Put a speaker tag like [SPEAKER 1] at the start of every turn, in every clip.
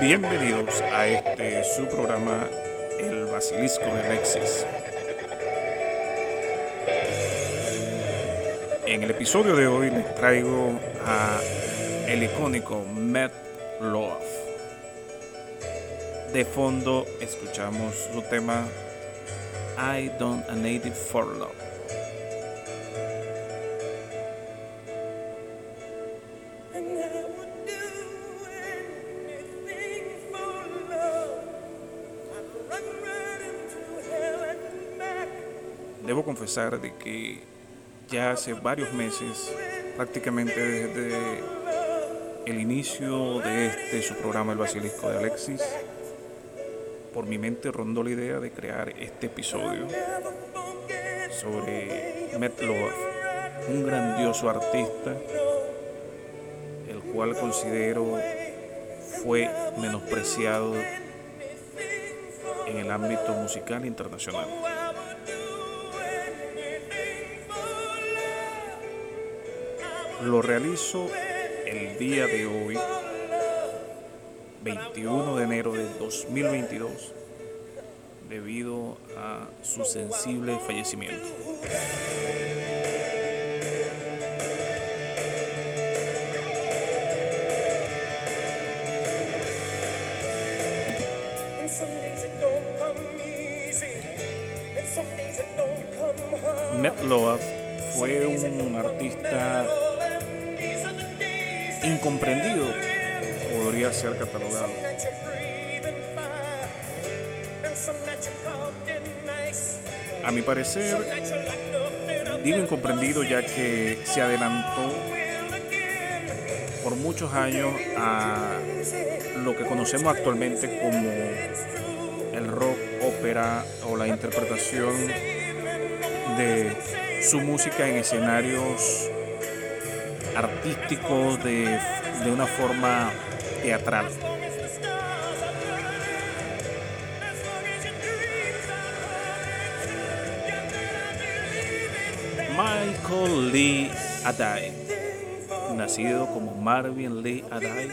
[SPEAKER 1] Bienvenidos a este su programa El Basilisco de Alexis. En el episodio de hoy les traigo a el icónico Matt Love. De fondo escuchamos su tema I Don't a Native for Love. Debo confesar de que ya hace varios meses, prácticamente desde el inicio de este su programa El Basilisco de Alexis, por mi mente rondó la idea de crear este episodio sobre Matt Love, un grandioso artista, el cual considero fue menospreciado en el ámbito musical internacional. Lo realizo el día de hoy 21 de enero de 2022 debido a su sensible fallecimiento. Matt Love fue un artista incomprendido podría ser catalogado. A mi parecer, digo incomprendido ya que se adelantó por muchos años a lo que conocemos actualmente como el rock, ópera o la interpretación de su música en escenarios artísticos de, de una forma teatral. Michael Lee Adai, nacido como Marvin Lee Adai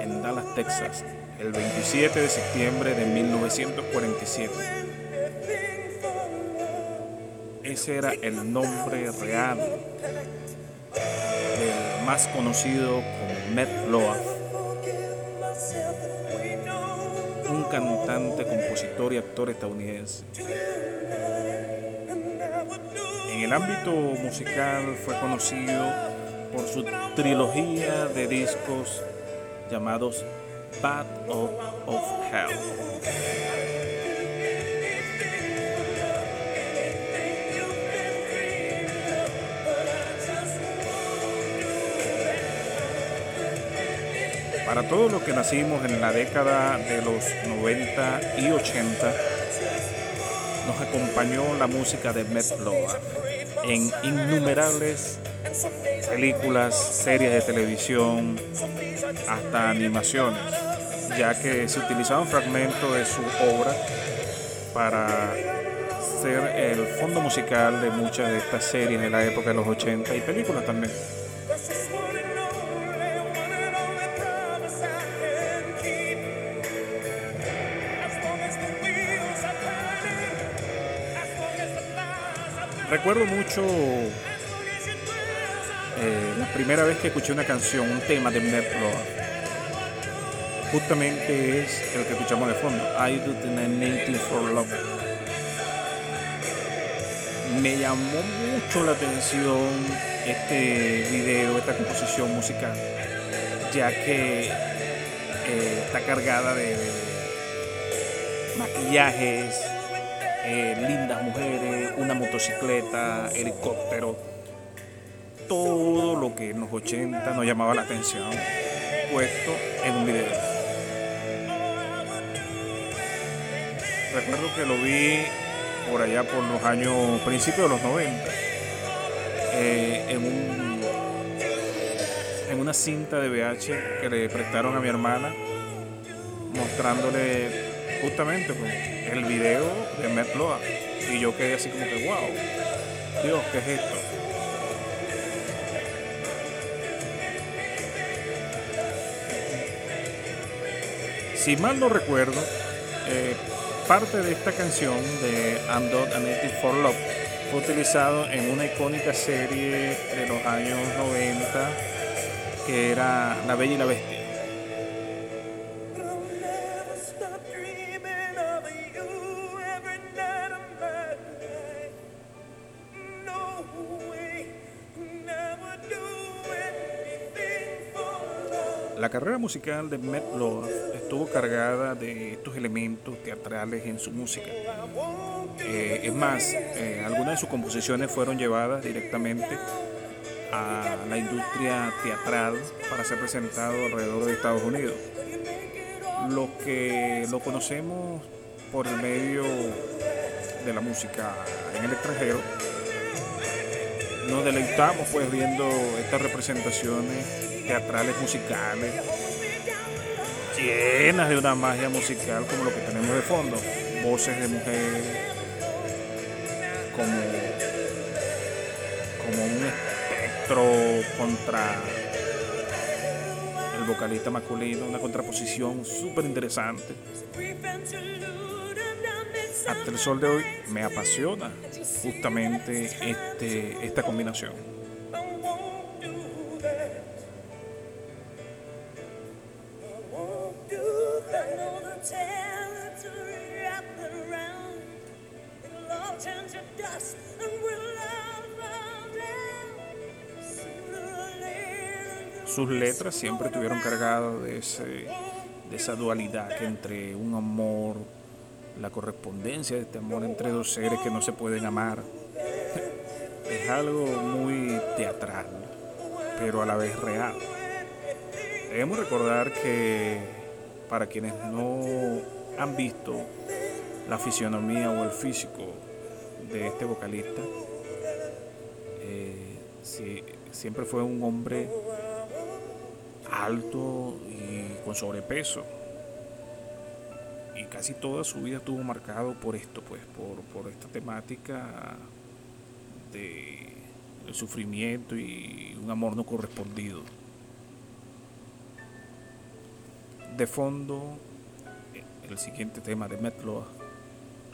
[SPEAKER 1] en Dallas, Texas, el 27 de septiembre de 1947. Ese era el nombre real más conocido como Matt Loaf un cantante, compositor y actor estadounidense. En el ámbito musical fue conocido por su trilogía de discos llamados Bad of, of Hell. Para todos los que nacimos en la década de los 90 y 80, nos acompañó la música de Matt Love en innumerables películas, series de televisión, hasta animaciones, ya que se utilizaban fragmentos de su obra para ser el fondo musical de muchas de estas series de la época de los 80 y películas también. Recuerdo mucho eh, la primera vez que escuché una canción, un tema de Matt Justamente es el que escuchamos de fondo, I Do The Native for Love. Me llamó mucho la atención este video, esta composición musical, ya que eh, está cargada de maquillajes, eh, lindas mujeres, una motocicleta, helicóptero, todo lo que en los 80 nos llamaba la atención, puesto en un video. Recuerdo que lo vi por allá por los años, principios de los 90, eh, en, un, en una cinta de VH que le prestaron a mi hermana, mostrándole justamente pues, el video de Matt Loa. Y yo quedé así como que, wow, Dios, ¿qué es esto? Si mal no recuerdo, eh, parte de esta canción de I'm Not a for Love fue utilizado en una icónica serie de los años 90 que era La Bella y la Bestia. La carrera musical de Matt Love estuvo cargada de estos elementos teatrales en su música. Eh, es más, eh, algunas de sus composiciones fueron llevadas directamente a la industria teatral para ser presentado alrededor de Estados Unidos. Los que lo conocemos por el medio de la música en el extranjero, nos deleitamos pues viendo estas representaciones teatrales musicales, llenas de una magia musical como lo que tenemos de fondo, voces de mujeres, como, como un espectro contra el vocalista masculino, una contraposición súper interesante. Hasta el sol de hoy me apasiona justamente este, esta combinación. sus letras siempre estuvieron cargadas de, ese, de esa dualidad entre un amor, la correspondencia de este amor entre dos seres que no se pueden amar. Es algo muy teatral, pero a la vez real. Debemos recordar que para quienes no han visto la fisionomía o el físico de este vocalista, eh, siempre fue un hombre alto y con sobrepeso. Y casi toda su vida estuvo marcado por esto, pues, por, esta temática de, sufrimiento y un amor no correspondido. De fondo, el siguiente tema de Metlo,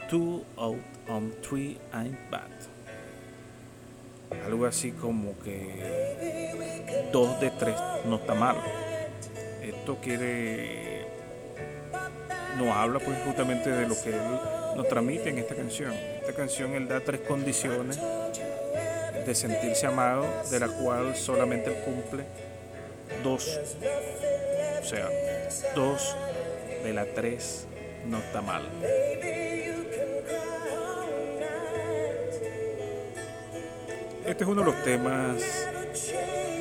[SPEAKER 1] Two out on three ain't bad. Algo así como que dos de tres no está mal. Esto quiere, nos habla pues justamente de lo que él nos transmite en esta canción. Esta canción él da tres condiciones de sentirse amado, de la cual solamente él cumple dos. O sea, dos de las tres no está mal. Este es uno de los temas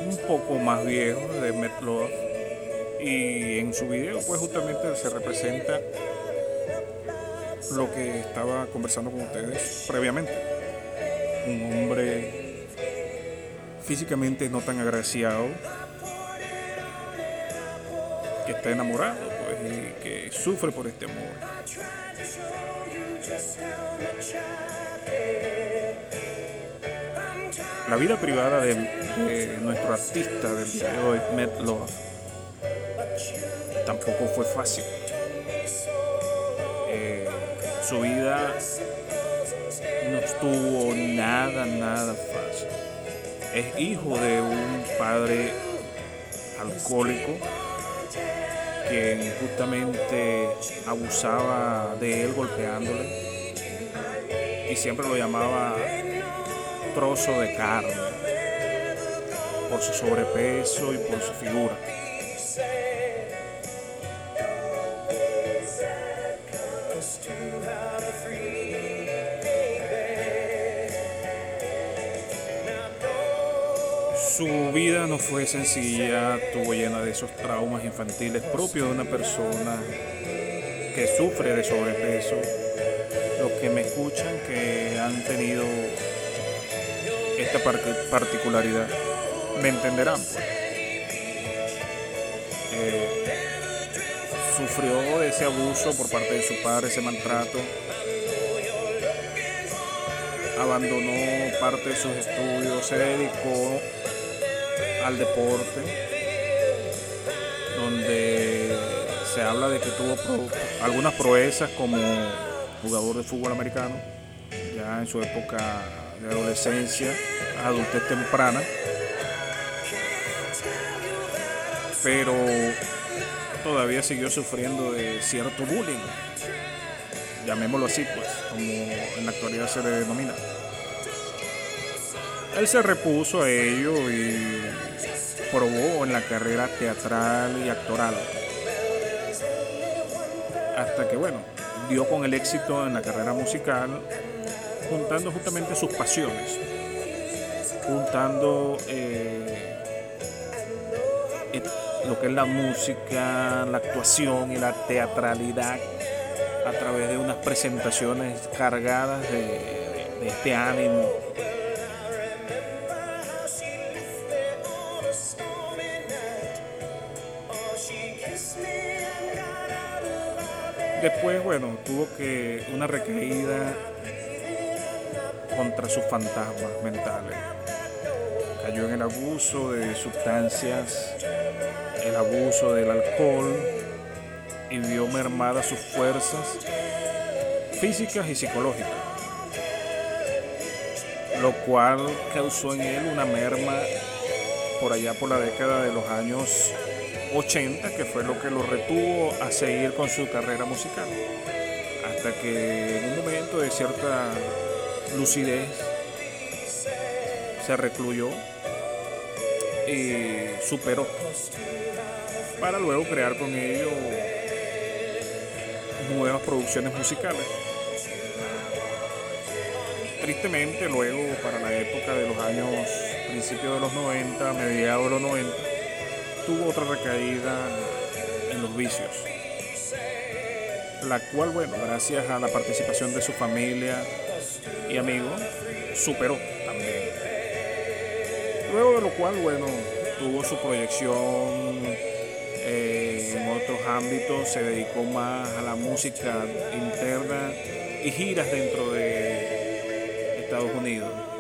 [SPEAKER 1] un poco más viejos de Metlo y en su video pues justamente se representa lo que estaba conversando con ustedes previamente. Un hombre físicamente no tan agraciado que está enamorado pues, y que sufre por este amor. La vida privada de, nuestro artista del video de Met Love tampoco fue fácil. Eh, su vida no estuvo nada, nada fácil. Es hijo de un padre alcohólico que justamente abusaba de él golpeándole y siempre lo llamaba trozo de carne por su sobrepeso y por su figura. No fue sencilla, estuvo llena de esos traumas infantiles propios de una persona que sufre de sobrepeso. Los que me escuchan que han tenido esta particularidad, me entenderán. Eh, sufrió ese abuso por parte de su padre, ese maltrato. Abandonó parte de sus estudios, se dedicó al deporte, donde se habla de que tuvo algunas proezas como jugador de fútbol americano, ya en su época de adolescencia, adultez temprana. Pero todavía siguió sufriendo de cierto bullying, llamémoslo así, pues, como en la actualidad se le denomina. Él se repuso a ello y probó en la carrera teatral y actoral. Hasta que, bueno, dio con el éxito en la carrera musical, juntando justamente sus pasiones, juntando eh, lo que es la música, la actuación y la teatralidad a través de unas presentaciones cargadas de, de este ánimo. Después, bueno, tuvo que una recaída contra sus fantasmas mentales. Cayó en el abuso de sustancias el abuso del alcohol y vio mermadas sus fuerzas físicas y psicológicas, lo cual causó en él una merma por allá por la década de los años 80, que fue lo que lo retuvo a seguir con su carrera musical, hasta que en un momento de cierta lucidez se recluyó y superó para luego crear con ello nuevas producciones musicales. Tristemente, luego para la época de los años principios de los 90, mediados de los 90, tuvo otra recaída en los vicios, la cual, bueno, gracias a la participación de su familia y amigos, superó también. Luego de lo cual, bueno, tuvo su proyección eh, en otros ámbitos, se dedicó más a la música interna y giras dentro de Estados Unidos.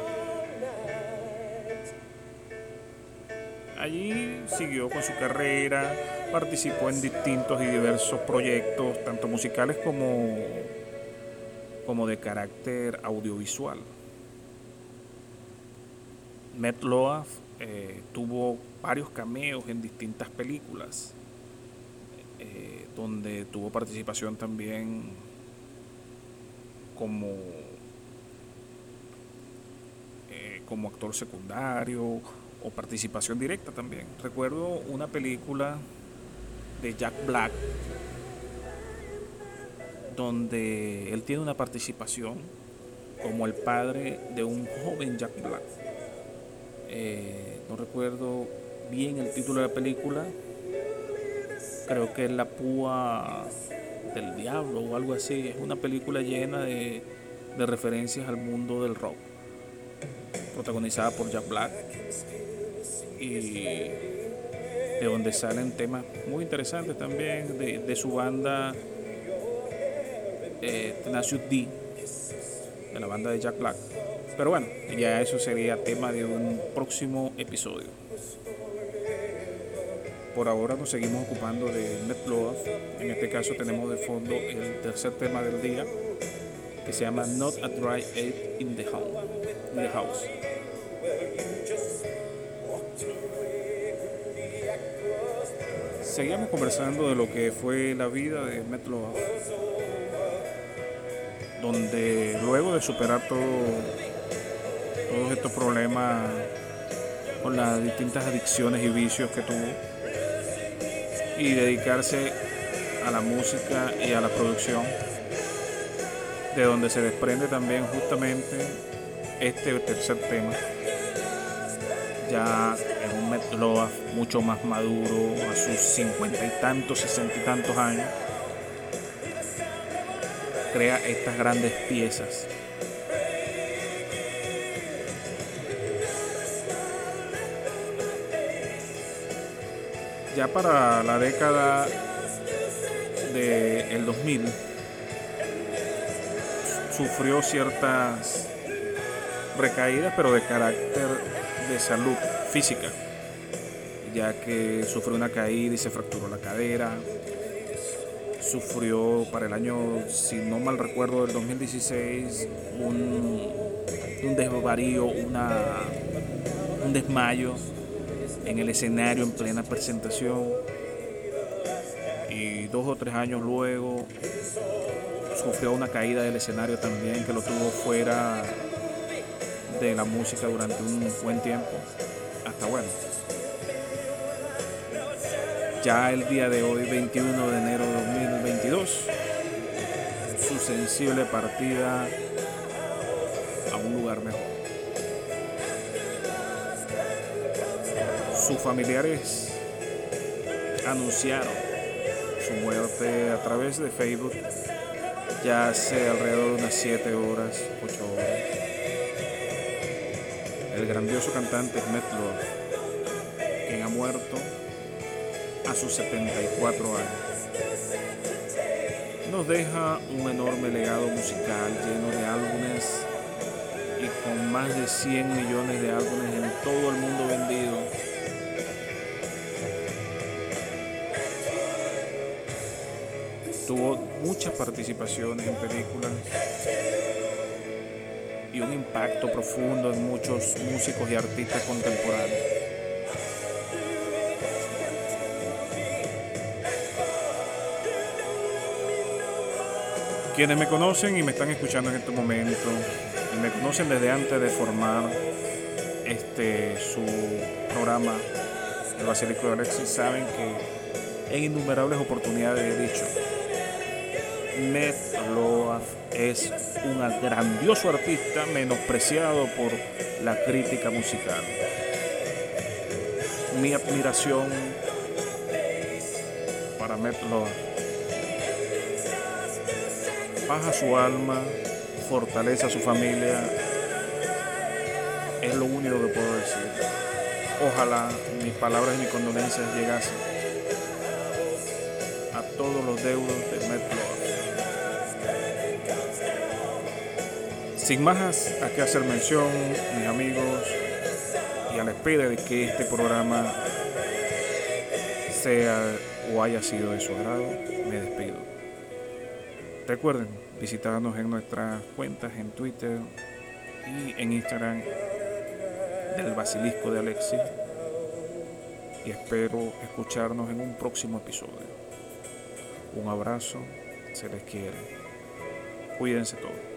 [SPEAKER 1] Allí siguió con su carrera, participó en distintos y diversos proyectos, tanto musicales como, como de carácter audiovisual. Matt Loaf eh, tuvo varios cameos en distintas películas, eh, donde tuvo participación también como, eh, como actor secundario o participación directa también. Recuerdo una película de Jack Black donde él tiene una participación como el padre de un joven Jack Black. Eh, no recuerdo bien el título de la película. Creo que es La Púa del Diablo o algo así. Es una película llena de, de referencias al mundo del rock. Protagonizada por Jack Black. Y de donde salen temas muy interesantes también de, su banda eh, D, de la banda de Jack Black. Pero bueno, ya eso sería tema de un próximo episodio. Por ahora nos seguimos ocupando de NetBlood. En este caso tenemos de fondo el tercer tema del día que se llama Not a Dry Aid in the House. Seguimos conversando de lo que fue la vida de Metloaf, donde luego de superar todo todos estos problemas con las distintas adicciones y vicios que tuvo y dedicarse a la música y a la producción de donde se desprende también justamente este tercer tema ya Metloaf mucho más maduro a sus cincuenta y tantos, sesenta y tantos años crea estas grandes piezas. Ya para la década del 2000 sufrió ciertas recaídas, pero de carácter de salud física, ya que sufrió una caída y se fracturó la cadera. sufrió para el año, si no mal recuerdo, del 2016, un, un desvarío, una, un desmayo en el escenario en plena presentación. Y dos o tres años luego sufrió una caída del escenario también que lo tuvo fuera de la música durante un buen tiempo. Hasta bueno. Ya el día de hoy, 21 de enero de 2022, su sensible partida a un lugar mejor. Sus familiares anunciaron su muerte a través de Facebook ya hace alrededor de unas 7 horas, 8 horas. El grandioso cantante Metlo, quien ha muerto a sus 74 años, nos deja un enorme legado musical lleno de álbumes y con más de 100 millones de álbumes en todo el mundo vendido Tuvo muchas participaciones en películas y un impacto profundo en muchos músicos y artistas contemporáneos. Quienes me conocen y me están escuchando en este momento y me conocen desde antes de formar este su programa El Basílico de Alexis saben que en innumerables oportunidades he dicho Met Loaf es un grandioso artista menospreciado por la crítica musical. Mi admiración para Met Loaf. Baja su alma, fortalece a su familia. Es lo único que puedo decir. Ojalá mis palabras y mis condolencias llegasen a todos los deudos de Loaf. Sin más a qué hacer mención, mis amigos, y a la espera de que este programa sea o haya sido de su agrado, me despido. Recuerden visitarnos en nuestras cuentas en Twitter y en Instagram del Basilisco de Alexis y espero escucharnos en un próximo episodio. Un abrazo, se les quiere. Cuídense todos.